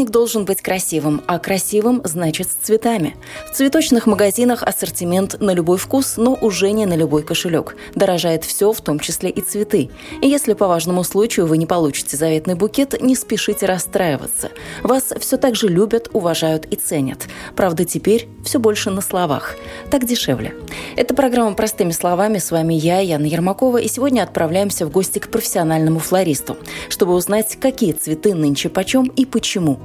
Праздник должен быть красивым, а красивым значит с цветами. В цветочных магазинах ассортимент на любой вкус, но уже не на любой кошелек. Дорожает все, в том числе и цветы. И если по важному случаю вы не получите заветный букет, не спешите расстраиваться. Вас все так же любят, уважают и ценят. Правда, теперь все больше на словах. Так дешевле. Это программа «Простыми словами». С вами я, Яна Ермакова, и сегодня отправляемся в гости к профессиональному флористу, чтобы узнать, какие цветы нынче почем и почему.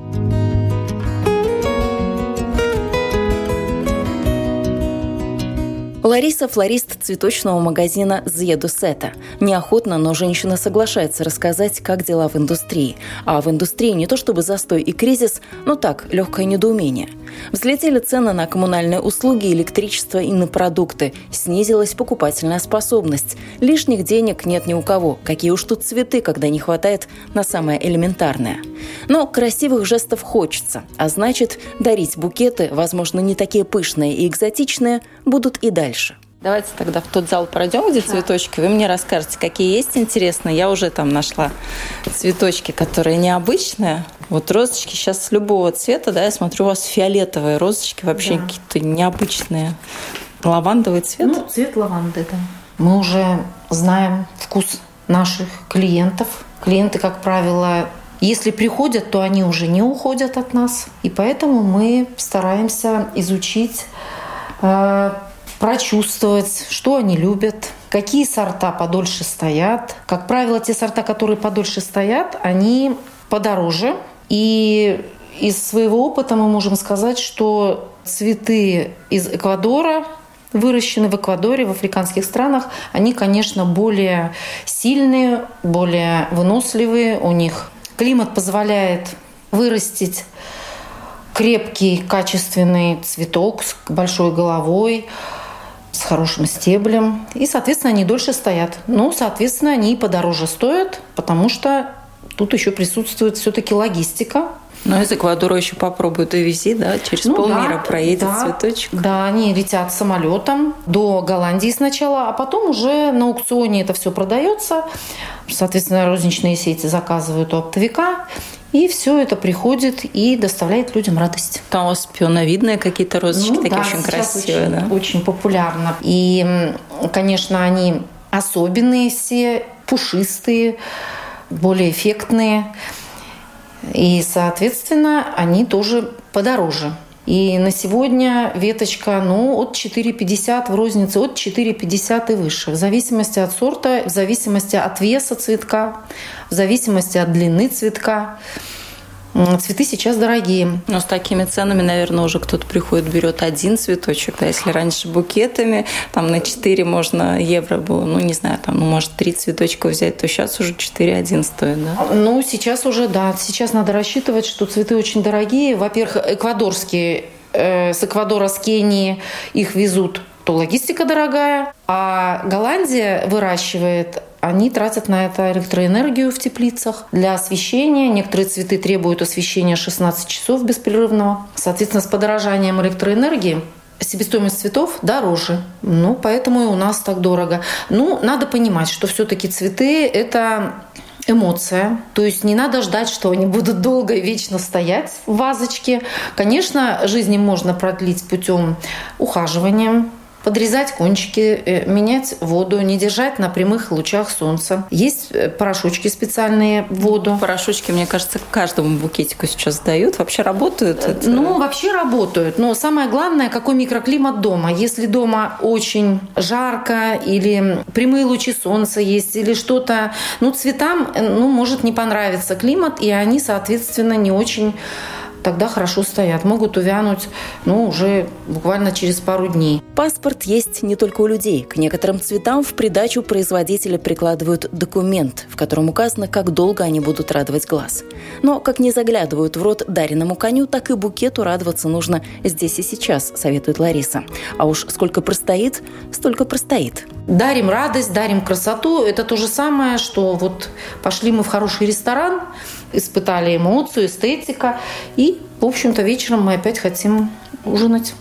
Лариса – флорист цветочного магазина «Зедусета». Неохотно, но женщина соглашается рассказать, как дела в индустрии. А в индустрии не то чтобы застой и кризис, но так, легкое недоумение. Взлетели цены на коммунальные услуги, электричество и на продукты. Снизилась покупательная способность. Лишних денег нет ни у кого. Какие уж тут цветы, когда не хватает на самое элементарное. Но красивых жестов хочется. А значит, дарить букеты, возможно, не такие пышные и экзотичные, будут и дальше. Давайте тогда в тот зал пройдем, где да. цветочки. Вы мне расскажете, какие есть интересные. Я уже там нашла цветочки, которые необычные. Вот розочки сейчас любого цвета, да, я смотрю, у вас фиолетовые розочки, вообще да. какие-то необычные. Лавандовый цвет? Ну, цвет лаванды, да. Мы уже знаем вкус наших клиентов. Клиенты, как правило, если приходят, то они уже не уходят от нас. И поэтому мы стараемся изучить э, прочувствовать, что они любят, какие сорта подольше стоят. Как правило, те сорта, которые подольше стоят, они подороже. И из своего опыта мы можем сказать, что цветы из Эквадора выращены в Эквадоре, в африканских странах, они, конечно, более сильные, более выносливые. У них климат позволяет вырастить крепкий, качественный цветок с большой головой, с хорошим стеблем. И, соответственно, они дольше стоят. Но, соответственно, они и подороже стоят, потому что тут еще присутствует все-таки логистика. Но из Эквадора еще попробуют довези, да? Через ну, полмира да, проедет да, цветочек. Да, они летят самолетом до Голландии сначала, а потом уже на аукционе это все продается. Соответственно, розничные сети заказывают у оптовика. И все это приходит и доставляет людям радость. Там у вас пионовидные какие-то розочки, ну, такие да, очень красивые. Очень, да? очень популярно. И, конечно, они особенные все, пушистые, более эффектные. И, соответственно, они тоже подороже. И на сегодня веточка ну, от 4,50 в рознице, от 4,50 и выше. В зависимости от сорта, в зависимости от веса цветка, в зависимости от длины цветка. Цветы сейчас дорогие. Но с такими ценами, наверное, уже кто-то приходит, берет один цветочек. Да, если раньше букетами, там на 4 можно евро было, ну, не знаю, там, ну, может, 3 цветочка взять, то сейчас уже 4,1 стоит, да? Ну, сейчас уже, да. Сейчас надо рассчитывать, что цветы очень дорогие. Во-первых, эквадорские, э, с Эквадора, с Кении их везут то логистика дорогая, а Голландия выращивает они тратят на это электроэнергию в теплицах для освещения. Некоторые цветы требуют освещения 16 часов беспрерывного. Соответственно, с подорожанием электроэнергии себестоимость цветов дороже. Ну, поэтому и у нас так дорого. Ну, надо понимать, что все-таки цветы – это эмоция. То есть не надо ждать, что они будут долго и вечно стоять в вазочке. Конечно, жизнь можно продлить путем ухаживания, подрезать кончики, э, менять воду, не держать на прямых лучах солнца. Есть э, порошочки специальные в воду. Порошочки, мне кажется, каждому букетику сейчас дают. Вообще работают? Э, это? Ну, вообще работают. Но самое главное, какой микроклимат дома. Если дома очень жарко или прямые лучи солнца есть, или что-то, ну, цветам, ну, может не понравиться климат, и они, соответственно, не очень тогда хорошо стоят. Могут увянуть, ну, уже буквально через пару дней. Паспорт есть не только у людей. К некоторым цветам в придачу производители прикладывают документ, в котором указано, как долго они будут радовать глаз. Но как не заглядывают в рот дареному коню, так и букету радоваться нужно здесь и сейчас, советует Лариса. А уж сколько простоит, столько простоит. Дарим радость, дарим красоту. Это то же самое, что вот пошли мы в хороший ресторан, испытали эмоцию, эстетика, и, в общем-то, вечером мы опять хотим ужинать.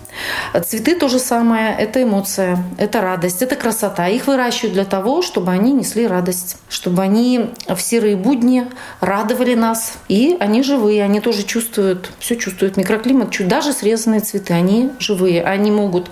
Цветы то же самое, это эмоция, это радость, это красота. Их выращивают для того, чтобы они несли радость, чтобы они в серые будни радовали нас. И они живые, они тоже чувствуют, все чувствуют микроклимат. Чуть даже срезанные цветы, они живые, они могут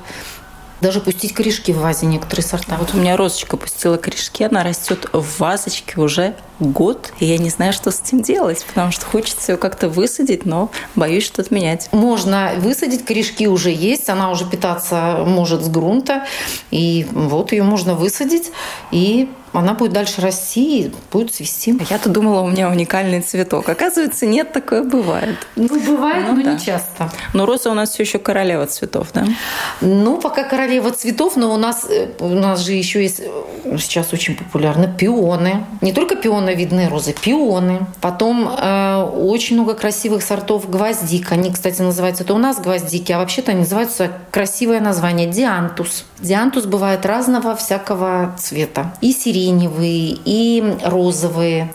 даже пустить корешки в вазе некоторые сорта. Вот у меня розочка пустила корешки, она растет в вазочке уже год, и я не знаю, что с этим делать, потому что хочется ее как-то высадить, но боюсь что-то менять. Можно высадить, корешки уже есть, она уже питаться может с грунта, и вот ее можно высадить, и она будет дальше расти и будет цвести. А я-то думала, у меня уникальный цветок. Оказывается, нет, такое бывает. Ну, бывает, ну, но да. не часто. Но роза у нас все еще королева цветов, да? Ну, пока королева цветов, но у нас, э, у нас же еще есть э, сейчас очень популярны пионы. Не только пионовидные розы, пионы. Потом э, очень много красивых сортов гвоздик. Они, кстати, называются это у нас гвоздики, а вообще-то они называются красивое название диантус. Диантус бывает разного всякого цвета. И сиреневые, и розовые,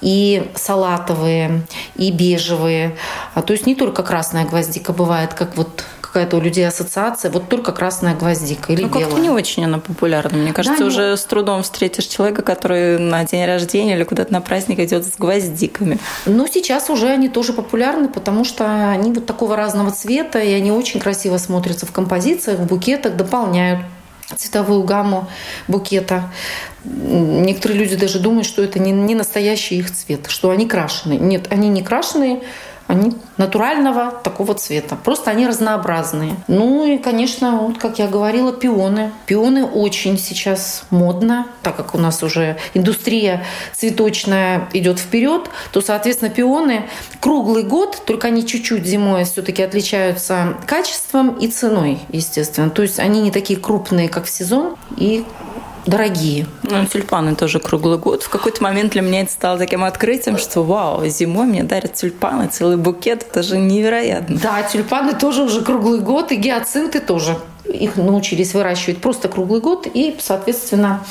и салатовые, и бежевые. А то есть не только красная гвоздика бывает, как вот какая-то у людей ассоциация, вот только красная гвоздика или ну, белая. как-то не очень она популярна. Мне кажется, да, уже с трудом встретишь человека, который на день рождения или куда-то на праздник идет с гвоздиками. Ну, сейчас уже они тоже популярны, потому что они вот такого разного цвета, и они очень красиво смотрятся в композициях, в букетах, дополняют цветовую гамму букета. Некоторые люди даже думают, что это не, не настоящий их цвет, что они крашеные. Нет, они не крашеные, они натурального такого цвета. Просто они разнообразные. Ну и, конечно, вот, как я говорила, пионы. Пионы очень сейчас модно, так как у нас уже индустрия цветочная идет вперед, то, соответственно, пионы круглый год, только они чуть-чуть зимой все-таки отличаются качеством и ценой, естественно. То есть они не такие крупные, как в сезон, и дорогие. Ну, тюльпаны тоже круглый год. В какой-то момент для меня это стало таким открытием, что вау, зимой мне дарят тюльпаны, целый букет, это же невероятно. Да, тюльпаны тоже уже круглый год, и гиацинты тоже. Их научились выращивать просто круглый год, и, соответственно,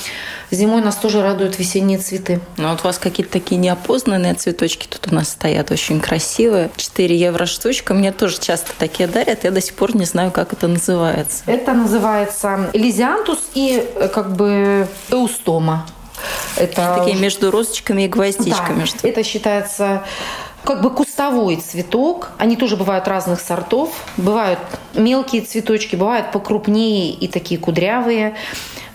Зимой нас тоже радуют весенние цветы. Ну вот у вас какие-то такие неопознанные цветочки тут у нас стоят, очень красивые. 4 евро штучка. Мне тоже часто такие дарят. Я до сих пор не знаю, как это называется. Это называется элизиантус и э, как бы эустома. Это такие между розочками и гвоздичками. Да, что это считается как бы кустовой цветок. Они тоже бывают разных сортов. Бывают мелкие цветочки, бывают покрупнее и такие кудрявые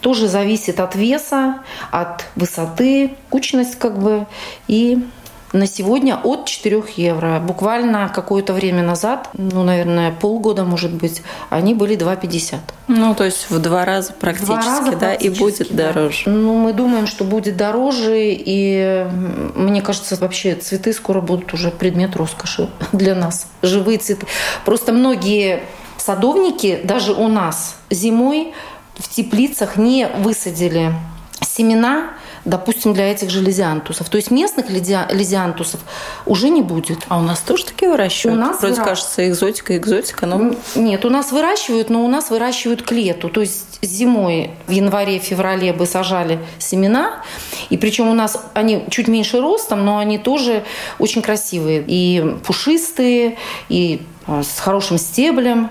тоже зависит от веса, от высоты, кучность как бы. И на сегодня от 4 евро. Буквально какое-то время назад, ну, наверное, полгода, может быть, они были 2,50. Ну, то есть в два раза практически, два раза да, практически, и будет да. дороже. Ну, мы думаем, что будет дороже, и мне кажется, вообще цветы скоро будут уже предмет роскоши для нас. Живые цветы. Просто многие садовники, даже у нас зимой в теплицах не высадили семена, допустим, для этих же лизиантусов. То есть местных лизиантусов уже не будет. А у нас тоже такие выращивают? У нас Вроде выра... кажется, экзотика, экзотика, но... Нет, у нас выращивают, но у нас выращивают к лету. То есть зимой, в январе-феврале бы сажали семена. И причем у нас они чуть меньше ростом, но они тоже очень красивые. И пушистые, и а, с хорошим стеблем.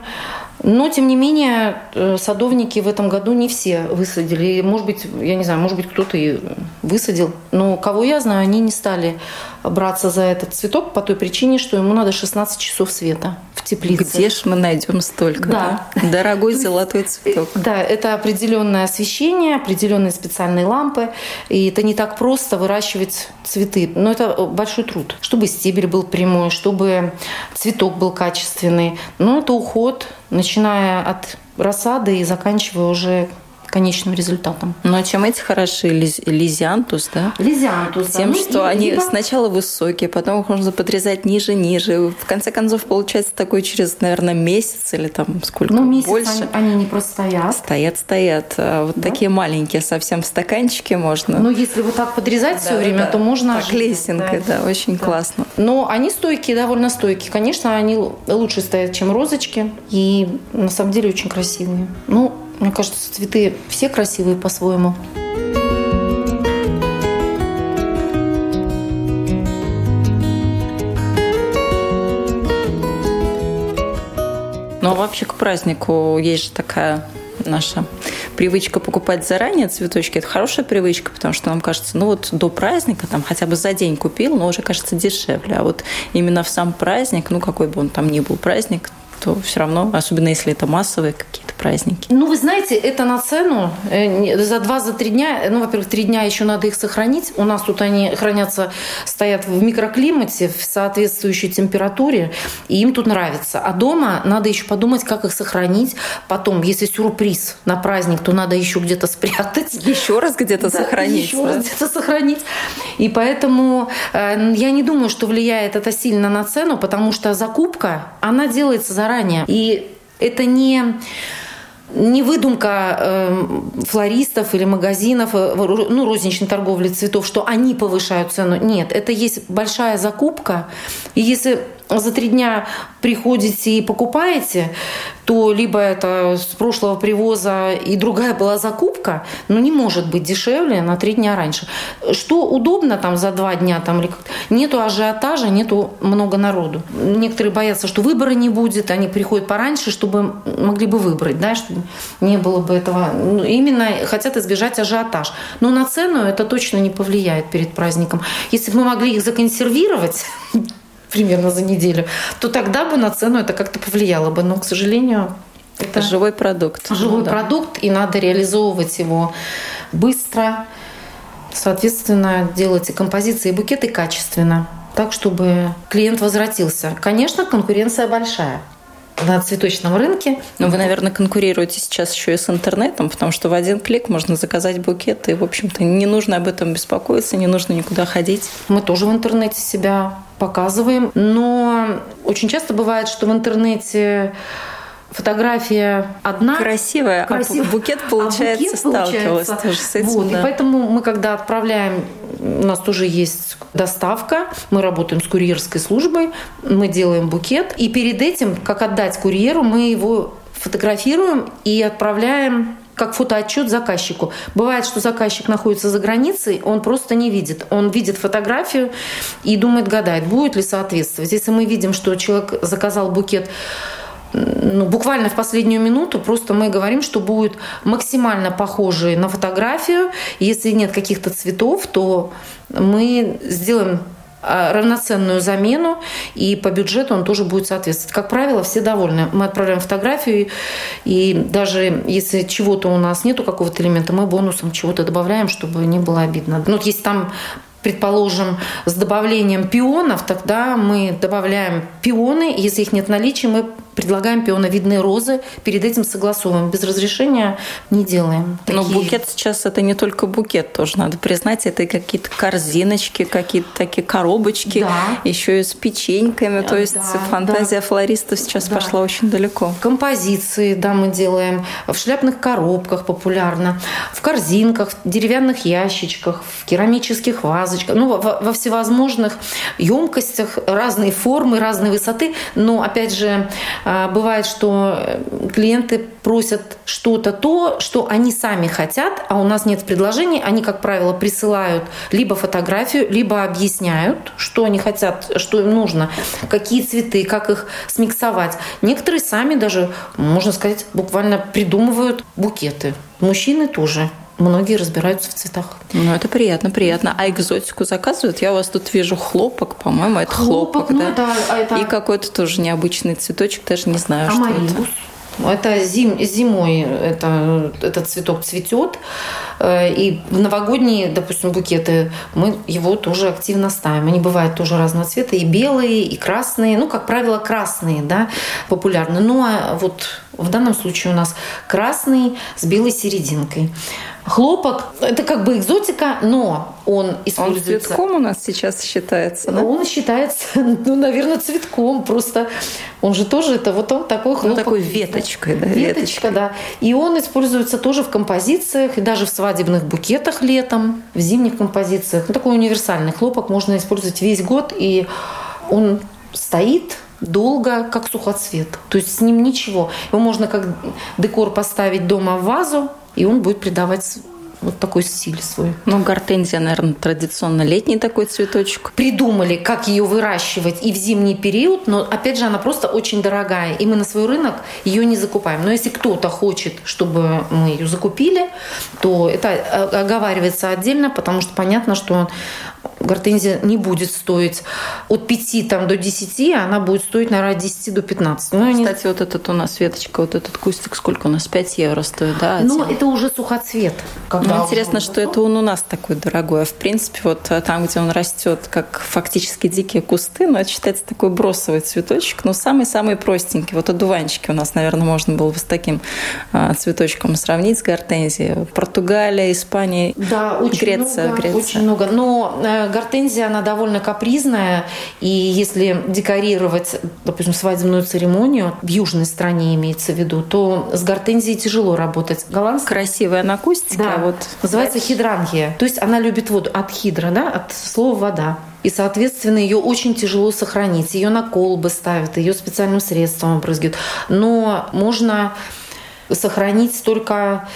Но, тем не менее, э, садовники в этом году не все высадили. Может быть, я не знаю, может быть, кто-то и высадил. Но кого я знаю, они не стали браться за этот цветок по той причине, что ему надо 16 часов света в теплице. Где же мы найдем столько? Да. да? Дорогой золотой цветок. Да, это определенное освещение, определенные специальные лампы. И это не так просто выращивать цветы. Но это большой труд. Чтобы стебель был прямой, чтобы цветок был качественный. Но это уход, начиная от рассады и заканчивая уже конечным результатом. Ну а чем эти хороши? Лиз, лизиантус, да? Лизиантус. Тем, да. что ну, они либо... сначала высокие, потом их можно подрезать ниже-ниже. В конце концов, получается такой через, наверное, месяц или там сколько ну, месяц больше. Они, они не просто стоят. Стоят, стоят. А вот да? такие маленькие совсем стаканчики можно. Ну, если вот так подрезать да, все да, время, да. то можно... Так, лесенкой, да, да очень да. классно. Но они стойкие, довольно стойкие. Конечно, они лучше стоят, чем розочки. И на самом деле очень красивые. Ну, мне кажется, цветы все красивые по-своему. Ну а вообще к празднику есть же такая наша привычка покупать заранее цветочки. Это хорошая привычка, потому что нам кажется, ну вот до праздника там хотя бы за день купил, но уже кажется дешевле. А вот именно в сам праздник, ну какой бы он там ни был праздник, то все равно, особенно если это массовые какие-то праздники. Ну, вы знаете, это на цену. Э, за два, за три дня, ну, во-первых, три дня еще надо их сохранить. У нас тут они хранятся, стоят в микроклимате, в соответствующей температуре, и им тут нравится. А дома надо еще подумать, как их сохранить. Потом, если сюрприз на праздник, то надо еще где-то спрятать. Еще раз где-то да, сохранить. Еще да? раз где-то сохранить. И поэтому э, я не думаю, что влияет это сильно на цену, потому что закупка, она делается за заранее. И это не не выдумка э, флористов или магазинов, э, ну, розничной торговли цветов, что они повышают цену. Нет, это есть большая закупка. И если за три дня приходите и покупаете, то либо это с прошлого привоза и другая была закупка, но не может быть дешевле на три дня раньше. Что удобно там за два дня, там, нету ажиотажа, нету много народу. Некоторые боятся, что выбора не будет, они приходят пораньше, чтобы могли бы выбрать, да, чтобы не было бы этого. Ну, именно хотят избежать ажиотаж. Но на цену это точно не повлияет перед праздником. Если бы мы могли их законсервировать, примерно за неделю, то тогда бы на цену это как-то повлияло бы. Но, к сожалению, это, это живой продукт. Живой ну, да. продукт, и надо реализовывать его быстро. Соответственно, делать и композиции, и букеты качественно, так, чтобы клиент возвратился. Конечно, конкуренция большая на цветочном рынке. Но вы, наверное, конкурируете сейчас еще и с интернетом, потому что в один клик можно заказать букет, и, в общем-то, не нужно об этом беспокоиться, не нужно никуда ходить. Мы тоже в интернете себя показываем, но очень часто бывает, что в интернете фотография одна. Красивая, красивая. а букет, получается, а букет, сталкивалась получается. тоже с этим. Вот, да. И поэтому мы, когда отправляем, у нас тоже есть доставка, мы работаем с курьерской службой, мы делаем букет, и перед этим, как отдать курьеру, мы его фотографируем и отправляем как фотоотчет заказчику. Бывает, что заказчик находится за границей, он просто не видит. Он видит фотографию и думает, гадает, будет ли соответствовать. Если мы видим, что человек заказал букет ну, буквально в последнюю минуту просто мы говорим, что будет максимально похожий на фотографию. Если нет каких-то цветов, то мы сделаем а, равноценную замену, и по бюджету он тоже будет соответствовать. Как правило, все довольны. Мы отправляем фотографию, и даже если чего-то у нас нету какого-то элемента, мы бонусом чего-то добавляем, чтобы не было обидно. Ну, если там предположим, с добавлением пионов, тогда мы добавляем пионы. Если их нет в наличии, мы предлагаем пионовидные розы, перед этим согласовываем. Без разрешения не делаем. Такие... Но букет сейчас это не только букет, тоже надо признать, это какие-то корзиночки, какие-то такие коробочки, да. еще и с печеньками. То есть да, фантазия да. флористов сейчас да. пошла очень далеко. Композиции, да, мы делаем в шляпных коробках популярно, в корзинках, в деревянных ящичках, в керамических вазочках, ну, во, во всевозможных емкостях, разные формы, разные высоты. Но, опять же, а, бывает, что клиенты просят что-то то, что они сами хотят, а у нас нет предложений. Они, как правило, присылают либо фотографию, либо объясняют, что они хотят, что им нужно, какие цветы, как их смиксовать. Некоторые сами даже, можно сказать, буквально придумывают букеты. Мужчины тоже многие разбираются в цветах. Ну, это приятно, приятно. А экзотику заказывают? Я у вас тут вижу хлопок, по-моему, это хлопок, хлопок ну, да? а это... И какой-то тоже необычный цветочек, даже не знаю, Амарибус. что это. Это зим, зимой это, этот цветок цветет. Э, и в новогодние, допустим, букеты мы его тоже активно ставим. Они бывают тоже разного цвета, и белые, и красные. Ну, как правило, красные, да, популярны. Ну, а вот в данном случае у нас красный с белой серединкой. Хлопок – это как бы экзотика, но он используется... Он цветком у нас сейчас считается, да? Он считается, ну, наверное, цветком. Просто он же тоже, это вот он такой ну, хлопок. Ну, такой веточкой, да? Веточка, да. И он используется тоже в композициях, и даже в свадебных букетах летом, в зимних композициях. Ну, такой универсальный хлопок можно использовать весь год, и он стоит долго, как сухоцвет. То есть с ним ничего. Его можно как декор поставить дома в вазу, и он будет придавать вот такой стиль свой. Ну, гортензия, наверное, традиционно летний такой цветочек. Придумали, как ее выращивать и в зимний период, но, опять же, она просто очень дорогая, и мы на свой рынок ее не закупаем. Но если кто-то хочет, чтобы мы ее закупили, то это оговаривается отдельно, потому что понятно, что гортензия не будет стоить от 5 там, до 10, а она будет стоить, наверное, от 10 до 15. Ну, Кстати, они... вот этот у нас веточка, вот этот кустик, сколько у нас? 5 евро стоит, да? Ну, это уже сухоцвет. Ну, интересно, что это он у нас такой дорогой. А в принципе, вот э, там, где он растет, как фактически дикие кусты, но это считается такой бросовый цветочек, но самый-самый простенький. Вот одуванчики у нас, наверное, можно было бы с таким а, цветочком сравнить с гортензией. Португалия, Испания, да, очень Греция, много, Греция. Очень много. Но э, гортензия, она довольно капризная, и если декорировать, допустим, свадебную церемонию, в южной стране имеется в виду, то с гортензией тяжело работать. Голландская красивая на акустике, да. а вот... Называется хидрангия. То есть она любит воду от хидра, да, от слова вода. И, соответственно, ее очень тяжело сохранить. Ее на колбы ставят, ее специальным средством опрыскивают. Но можно сохранить только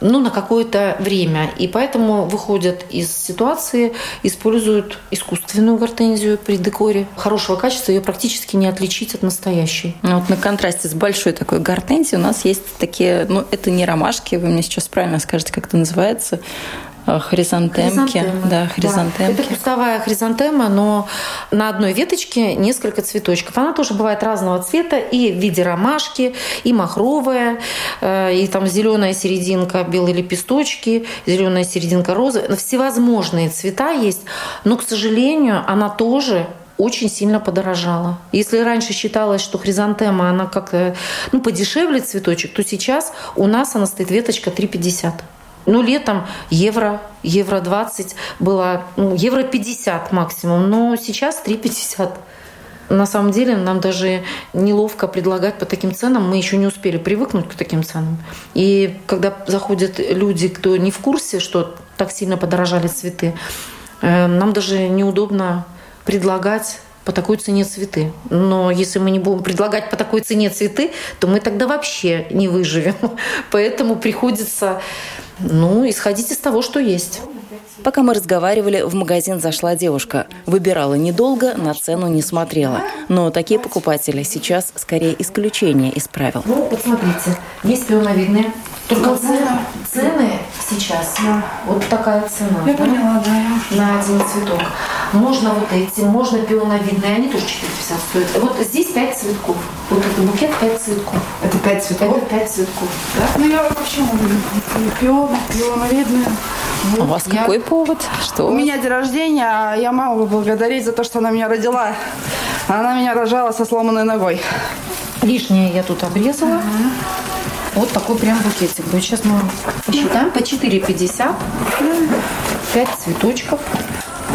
ну, на какое-то время. И поэтому выходят из ситуации, используют искусственную гортензию при декоре. Хорошего качества ее практически не отличить от настоящей. Ну, вот на контрасте с большой такой гортензией у нас есть такие, ну, это не ромашки, вы мне сейчас правильно скажете, как это называется, Э, хризантемки. Да, хризантемки. Да. Это кустовая хризантема, но на одной веточке несколько цветочков. Она тоже бывает разного цвета и в виде ромашки, и махровая, э, и там зеленая серединка, белые лепесточки, зеленая серединка розы. Всевозможные цвета есть, но, к сожалению, она тоже очень сильно подорожала. Если раньше считалось, что хризантема, она как ну, подешевле цветочек, то сейчас у нас она стоит веточка 3,50. Ну, летом евро, евро 20 было, ну, евро 50 максимум, но сейчас 3,50. На самом деле нам даже неловко предлагать по таким ценам. Мы еще не успели привыкнуть к таким ценам. И когда заходят люди, кто не в курсе, что так сильно подорожали цветы, э, нам даже неудобно предлагать по такой цене цветы. Но если мы не будем предлагать по такой цене цветы, то мы тогда вообще не выживем. Поэтому приходится ну, исходить из того, что есть. Пока мы разговаривали, в магазин зашла девушка. Выбирала недолго, на цену не смотрела. Но такие покупатели сейчас скорее исключение из правил. Ну, вот смотрите, есть пионовидные. Только цены, цены сейчас, да. вот такая цена. Я да? поняла, да. На один цветок. Можно вот эти, можно пионовидные, они тоже 450 стоят. Вот здесь 5 цветков. Вот этот букет 5 цветков. Это 5 цветков? Это 5 цветков. Да? Ну я вообще пион, пионовидные. Вот. У вас я... какой повод? Что? У меня день рождения, а я маму поблагодарить за то, что она меня родила. Она меня рожала со сломанной ногой. Лишнее я тут обрезала. Ага. Вот такой прям букетик будет. Сейчас мы посчитаем. По 4,50. 5 цветочков.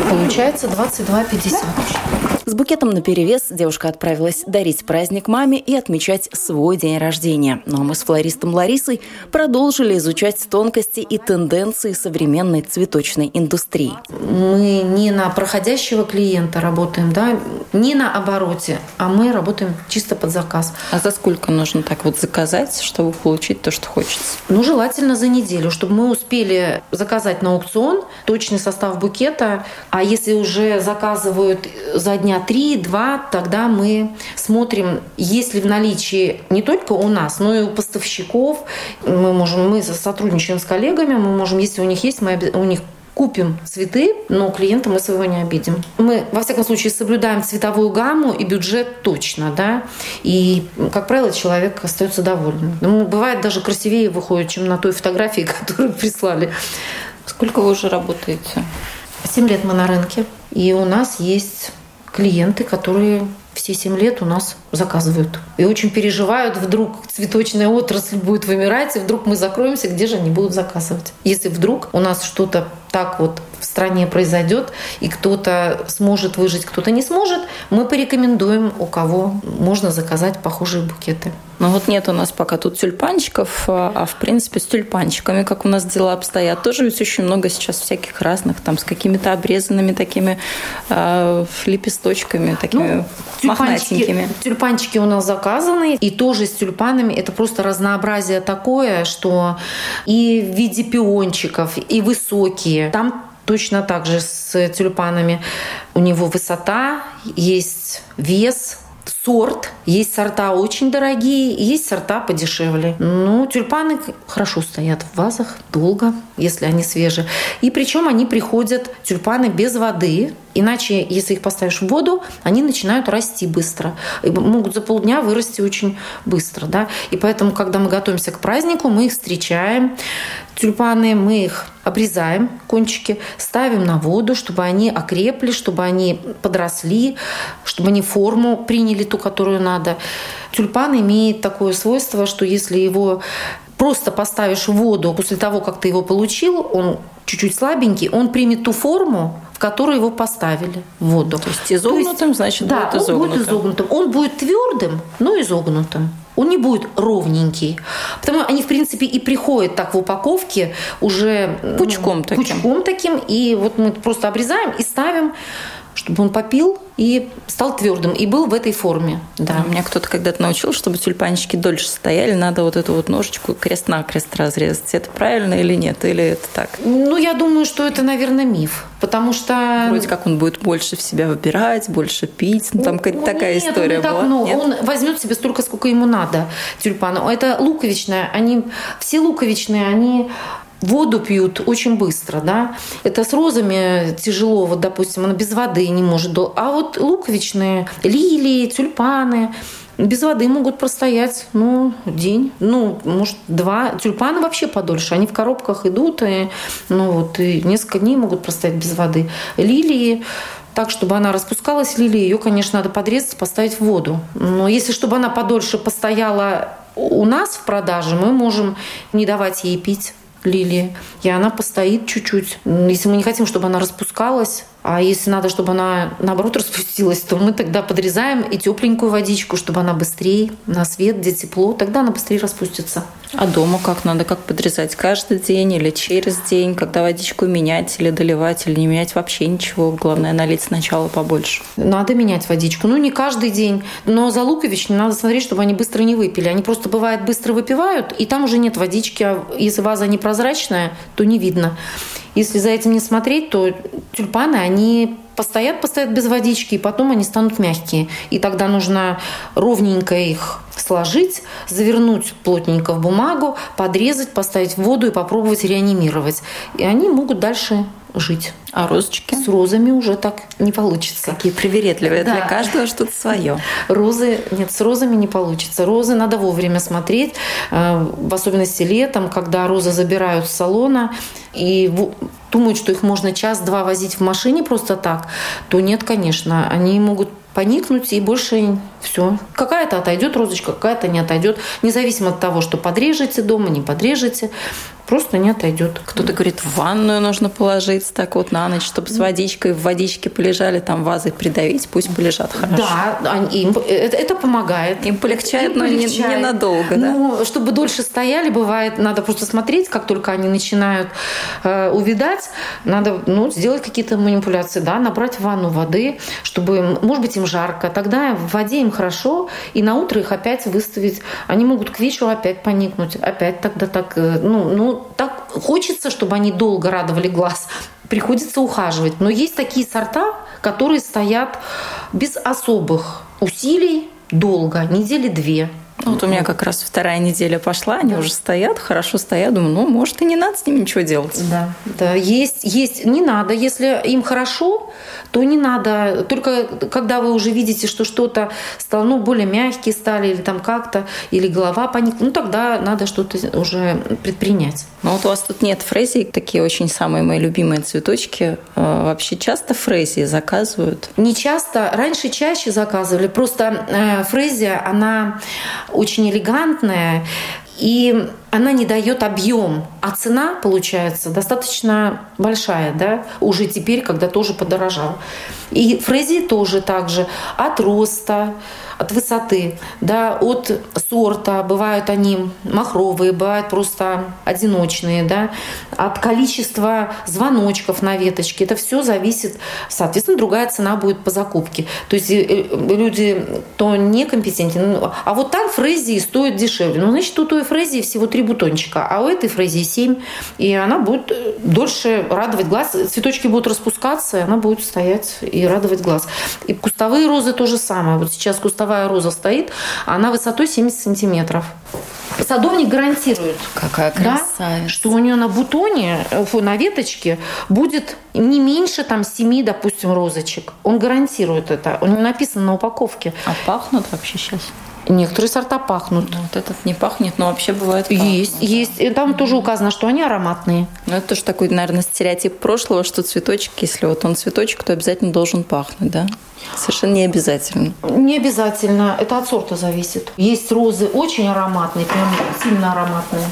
Получается 22,50. С букетом на перевес девушка отправилась дарить праздник маме и отмечать свой день рождения. Ну а мы с флористом Ларисой продолжили изучать тонкости и тенденции современной цветочной индустрии. Мы не на проходящего клиента работаем, да, не на обороте, а мы работаем чисто под заказ. А за сколько нужно так вот заказать, чтобы получить то, что хочется? Ну, желательно за неделю, чтобы мы успели заказать на аукцион точный состав букета. А если уже заказывают за дня дня 3-2, тогда мы смотрим, есть ли в наличии не только у нас, но и у поставщиков. Мы можем, мы сотрудничаем с коллегами, мы можем, если у них есть, мы у них купим цветы, но клиента мы своего не обидим. Мы, во всяком случае, соблюдаем цветовую гамму и бюджет точно, да, и, как правило, человек остается доволен. Ну, бывает даже красивее выходит, чем на той фотографии, которую прислали. Сколько вы уже работаете? Семь лет мы на рынке, и у нас есть клиенты, которые все семь лет у нас заказывают. И очень переживают, вдруг цветочная отрасль будет вымирать, и вдруг мы закроемся, где же они будут заказывать. Если вдруг у нас что-то так вот в стране произойдет, и кто-то сможет выжить, кто-то не сможет, мы порекомендуем, у кого можно заказать похожие букеты. Ну вот нет у нас пока тут тюльпанчиков, а, а в принципе с тюльпанчиками, как у нас дела обстоят, тоже ведь очень много сейчас всяких разных, там с какими-то обрезанными такими э, лепесточками, такими ну, тюльпанчики, тюльпанчики у нас заказаны, и тоже с тюльпанами это просто разнообразие такое, что и в виде пиончиков, и высокие. Там точно так же с тюльпанами. У него высота, есть вес, сорт. Есть сорта очень дорогие, есть сорта подешевле. Ну, тюльпаны хорошо стоят в вазах долго, если они свежие. И причем они приходят, тюльпаны без воды, Иначе, если их поставишь в воду, они начинают расти быстро. И могут за полдня вырасти очень быстро. Да? И поэтому, когда мы готовимся к празднику, мы их встречаем. Тюльпаны мы их обрезаем, кончики, ставим на воду, чтобы они окрепли, чтобы они подросли, чтобы они форму приняли ту, которую надо. Тюльпан имеет такое свойство, что если его просто поставишь в воду после того, как ты его получил, он чуть-чуть слабенький, он примет ту форму, которую его поставили в воду. То есть изогнутым, То есть, значит, да, будет изогнутым. Он будет изогнутым. Он будет твердым, но изогнутым. Он не будет ровненький. Потому они, в принципе, и приходят так в упаковке уже пучком таким. Пучком таким. И вот мы просто обрезаем и ставим чтобы он попил и стал твердым, и был в этой форме. Да. У меня кто-то когда-то научил, чтобы тюльпанчики дольше стояли, надо вот эту вот ножичку крест-накрест разрезать. Это правильно или нет? Или это так? Ну, я думаю, что это, наверное, миф. Потому что... Вроде как он будет больше в себя выбирать, больше пить. Ну, там какая-то ну, такая нет, история он была. Так, ну, нет? Он возьмет себе столько, сколько ему надо, тюльпана. Это луковичная. Они, все луковичные, они воду пьют очень быстро, да. Это с розами тяжело, вот, допустим, она без воды не может. А вот луковичные, лилии, тюльпаны, без воды могут простоять, ну, день, ну, может, два. Тюльпаны вообще подольше, они в коробках идут, и, ну, вот, и несколько дней могут простоять без воды. Лилии, так, чтобы она распускалась, лилии, ее, конечно, надо подрезать, поставить в воду. Но если, чтобы она подольше постояла у нас в продаже, мы можем не давать ей пить лилии, и она постоит чуть-чуть. Если мы не хотим, чтобы она распускалась, а если надо, чтобы она наоборот распустилась, то мы тогда подрезаем и тепленькую водичку, чтобы она быстрее на свет, где тепло, тогда она быстрее распустится. А дома как надо? Как подрезать? Каждый день или через день? Когда водичку менять или доливать, или не менять вообще ничего? Главное, налить сначала побольше. Надо менять водичку. Ну, не каждый день. Но за лукович надо смотреть, чтобы они быстро не выпили. Они просто, бывает, быстро выпивают, и там уже нет водички. А если ваза непрозрачная, то не видно. Если за этим не смотреть, то тюльпаны, они постоят, постоят без водички, и потом они станут мягкие. И тогда нужно ровненько их сложить, завернуть плотненько в бумагу, подрезать, поставить в воду и попробовать реанимировать. И они могут дальше жить. А розочки? С розами уже так не получится. Какие привередливые. Да. Для каждого что-то свое. Розы, нет, с розами не получится. Розы надо вовремя смотреть, э, в особенности летом, когда розы забирают с салона и думают, что их можно час-два возить в машине просто так, то нет, конечно. Они могут поникнуть и больше все. Какая-то отойдет розочка, какая-то не отойдет. Независимо от того, что подрежете дома, не подрежете, просто не отойдет. Кто-то говорит, в ванную нужно положить так вот на ночь, чтобы с водичкой в водичке полежали, там вазы придавить, пусть полежат хорошо. Да, им, это, это помогает. Им полегчает, им но полегчает. Не, ненадолго. Да? Ну, чтобы дольше стояли, бывает, надо просто смотреть, как только они начинают э, увидать, надо ну, сделать какие-то манипуляции, да, набрать в ванну воды, чтобы, может быть, им жарко, тогда в воде им хорошо, и на утро их опять выставить. Они могут к вечеру опять поникнуть, опять тогда так, э, ну, так хочется, чтобы они долго радовали глаз. Приходится ухаживать. Но есть такие сорта, которые стоят без особых усилий долго, недели две. Вот у меня как раз вторая неделя пошла, они да. уже стоят, хорошо стоят. Думаю, ну, может, и не надо с ними ничего делать. Да, да. Есть, есть, не надо. Если им хорошо, то не надо. Только когда вы уже видите, что что-то стало, ну, более мягкие стали, или там как-то, или голова поникла, ну, тогда надо что-то уже предпринять. Ну, вот у вас тут нет фрезий, такие очень самые мои любимые цветочки. А, вообще часто фрезии заказывают? Не часто. Раньше чаще заказывали. Просто э, фрезия, она очень элегантная, и она не дает объем, а цена получается достаточно большая, да, уже теперь, когда тоже подорожал. И фрезии тоже так же от роста, от высоты, да, от сорта. Бывают они махровые, бывают просто одиночные, да, от количества звоночков на веточке. Это все зависит, соответственно, другая цена будет по закупке. То есть э, э, люди, то некомпетентны, ну, а вот там фрезии стоят дешевле. Ну, значит, у той фрезии всего три бутончика, а у этой фрезии семь, и она будет э, дольше радовать глаз. Цветочки будут распускаться, и она будет стоять и радовать глаз. И кустовые розы то же самое. Вот сейчас кустовые кустовая роза стоит, она высотой 70 сантиметров. Садовник гарантирует, Какая красавица. Да, что у нее на бутоне, фу, на веточке будет не меньше там 7, допустим, розочек. Он гарантирует это. У него написано на упаковке. А пахнут вообще сейчас? Некоторые сорта пахнут. Ну, вот этот не пахнет, но вообще бывает пахнут. Есть, есть. И там mm-hmm. тоже указано, что они ароматные. Ну, это тоже такой, наверное, стереотип прошлого, что цветочек, если вот он цветочек, то обязательно должен пахнуть, да? Совершенно не обязательно. Не обязательно. Это от сорта зависит. Есть розы очень ароматные, прям сильно ароматные.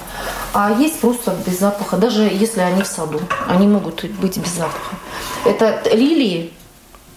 А есть просто без запаха. Даже если они в саду. Они могут быть без запаха. Это лилии,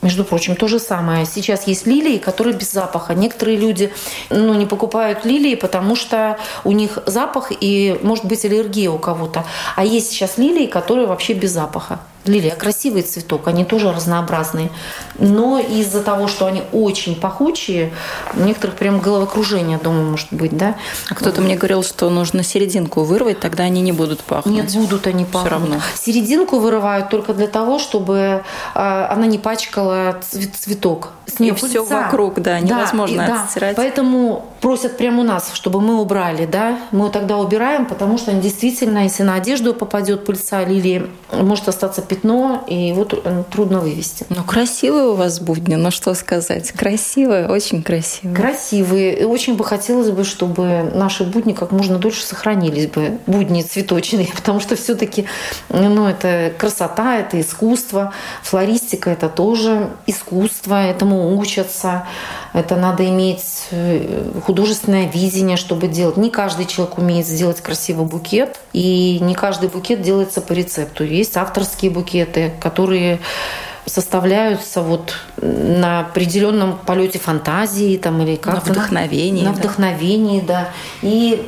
между прочим, то же самое. Сейчас есть лилии, которые без запаха. Некоторые люди ну, не покупают лилии, потому что у них запах и может быть аллергия у кого-то. А есть сейчас лилии, которые вообще без запаха. Лилия красивый цветок, они тоже разнообразные. Но из-за того, что они очень пахучие, у некоторых прям головокружение дома может быть, да. А кто-то мне говорил, что нужно серединку вырвать, тогда они не будут пахнуть. Нет, будут они пахнуть. Все равно. Серединку вырывают только для того, чтобы а, она не пачкала цветок. С нее и все вокруг, да, невозможно да, отстирать. Да. Поэтому просят прямо у нас, чтобы мы убрали, да. Мы тогда убираем, потому что действительно, если на одежду попадет пыльца лилии, может остаться пятно, и его трудно вывести. Ну, красивые у вас будни, ну что сказать. Красивые, очень красивые. Красивые. И очень бы хотелось бы, чтобы наши будни как можно дольше сохранились бы. Будни цветочные, потому что все таки ну, это красота, это искусство. Флористика – это тоже искусство, этому учатся. Это надо иметь э, художественное видение, чтобы делать. Не каждый человек умеет сделать красивый букет, и не каждый букет делается по рецепту. Есть авторские букеты, которые составляются вот на определенном полете фантазии там или как на вдохновении, на, на вдохновении, да. И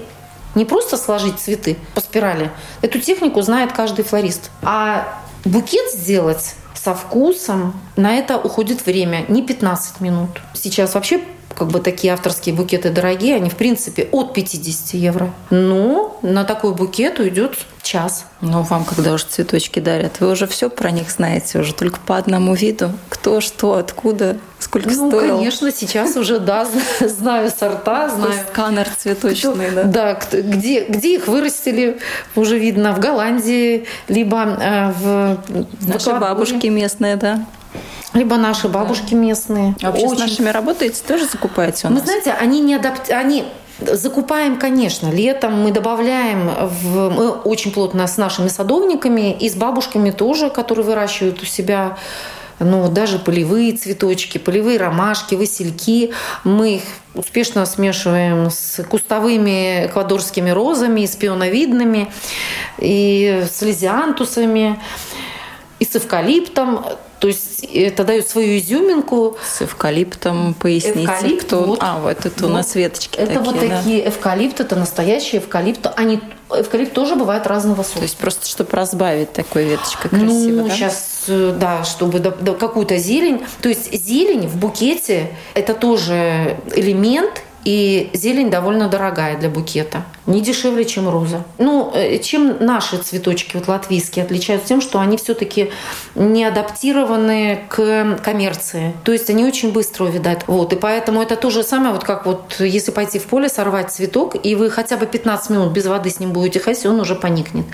не просто сложить цветы по спирали. Эту технику знает каждый флорист. А букет сделать со вкусом, на это уходит время, не 15 минут. Сейчас вообще как бы такие авторские букеты дорогие, они в принципе от 50 евро. Но на такой букет уйдет час. Ну, вам, когда уже цветочки дарят, вы уже все про них знаете, уже только по одному виду. Кто, что, откуда, сколько ну, стоил. конечно, сейчас уже, да, знаю сорта, знаю. Сканер цветочный, да. Да, где, где их вырастили, уже видно, в Голландии, либо э, в... Наши бабушки местные, да либо наши бабушки да. местные. А вообще Очень... с нашими работаете, тоже закупаете у нас? Вы знаете, они не адапт... они Закупаем, конечно, летом мы добавляем, в, мы очень плотно с нашими садовниками и с бабушками тоже, которые выращивают у себя ну, даже полевые цветочки, полевые ромашки, васильки. Мы их успешно смешиваем с кустовыми эквадорскими розами, с пионовидными, и с лизиантусами, и с эвкалиптом. То есть это дает свою изюминку. С эвкалиптом поясните, Эвкалипт, кто... Вот, а, вот это вот, у нас веточки Это такие, вот да? такие эвкалипты, это настоящие эвкалипты. Они, эвкалипт тоже бывает разного сорта. То есть просто чтобы разбавить такой веточкой красиво, Ну, да? сейчас, э, да, чтобы да, да, какую-то зелень. То есть зелень в букете – это тоже элемент И зелень довольно дорогая для букета. Не дешевле, чем роза. Ну, э, чем наши цветочки, вот латвийские, отличаются тем, что они все-таки не адаптированы к коммерции. То есть они очень быстро увядают. Вот. И поэтому это то же самое, вот как вот если пойти в поле, сорвать цветок, и вы хотя бы 15 минут без воды с ним будете ходить, он уже поникнет.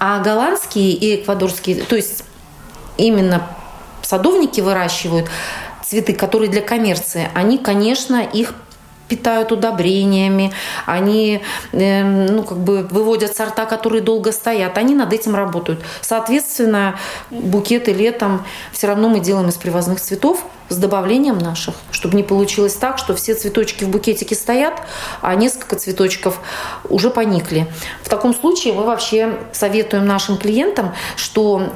А голландские и эквадорские, то есть именно садовники выращивают цветы, которые для коммерции, они, конечно, их питают удобрениями, они э, ну, как бы выводят сорта, которые долго стоят, они над этим работают. Соответственно, букеты летом все равно мы делаем из привозных цветов с добавлением наших, чтобы не получилось так, что все цветочки в букетике стоят, а несколько цветочков уже поникли. В таком случае мы вообще советуем нашим клиентам, что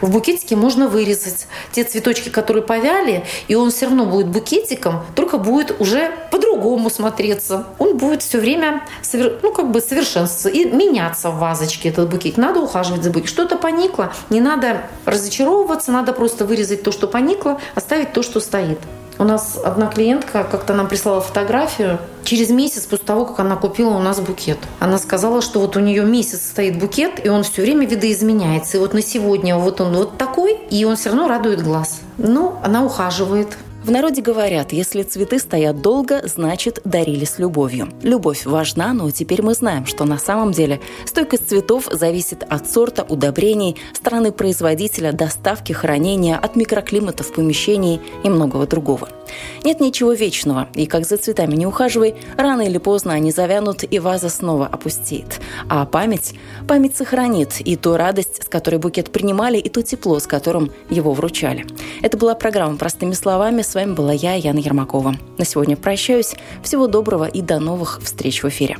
в букетике можно вырезать те цветочки, которые повяли, и он все равно будет букетиком, только будет уже по-другому смотреться. Он будет все время ну, как бы совершенствоваться и меняться в вазочке этот букет. Надо ухаживать за букетом. Что-то поникло, не надо разочаровываться, надо просто вырезать то, что поникло, оставить то, что стоит. У нас одна клиентка как-то нам прислала фотографию через месяц после того, как она купила у нас букет. Она сказала, что вот у нее месяц стоит букет, и он все время видоизменяется. И вот на сегодня вот он вот такой, и он все равно радует глаз. Ну, она ухаживает. В народе говорят, если цветы стоят долго, значит дарили с любовью. Любовь важна, но теперь мы знаем, что на самом деле стойкость цветов зависит от сорта, удобрений, страны производителя, доставки, хранения, от микроклимата в помещении и многого другого. Нет ничего вечного, и как за цветами не ухаживай, рано или поздно они завянут, и ваза снова опустеет. А память? Память сохранит и ту радость, с которой букет принимали, и то тепло, с которым его вручали. Это была программа «Простыми словами». С вами была я, Яна Ермакова. На сегодня прощаюсь. Всего доброго и до новых встреч в эфире.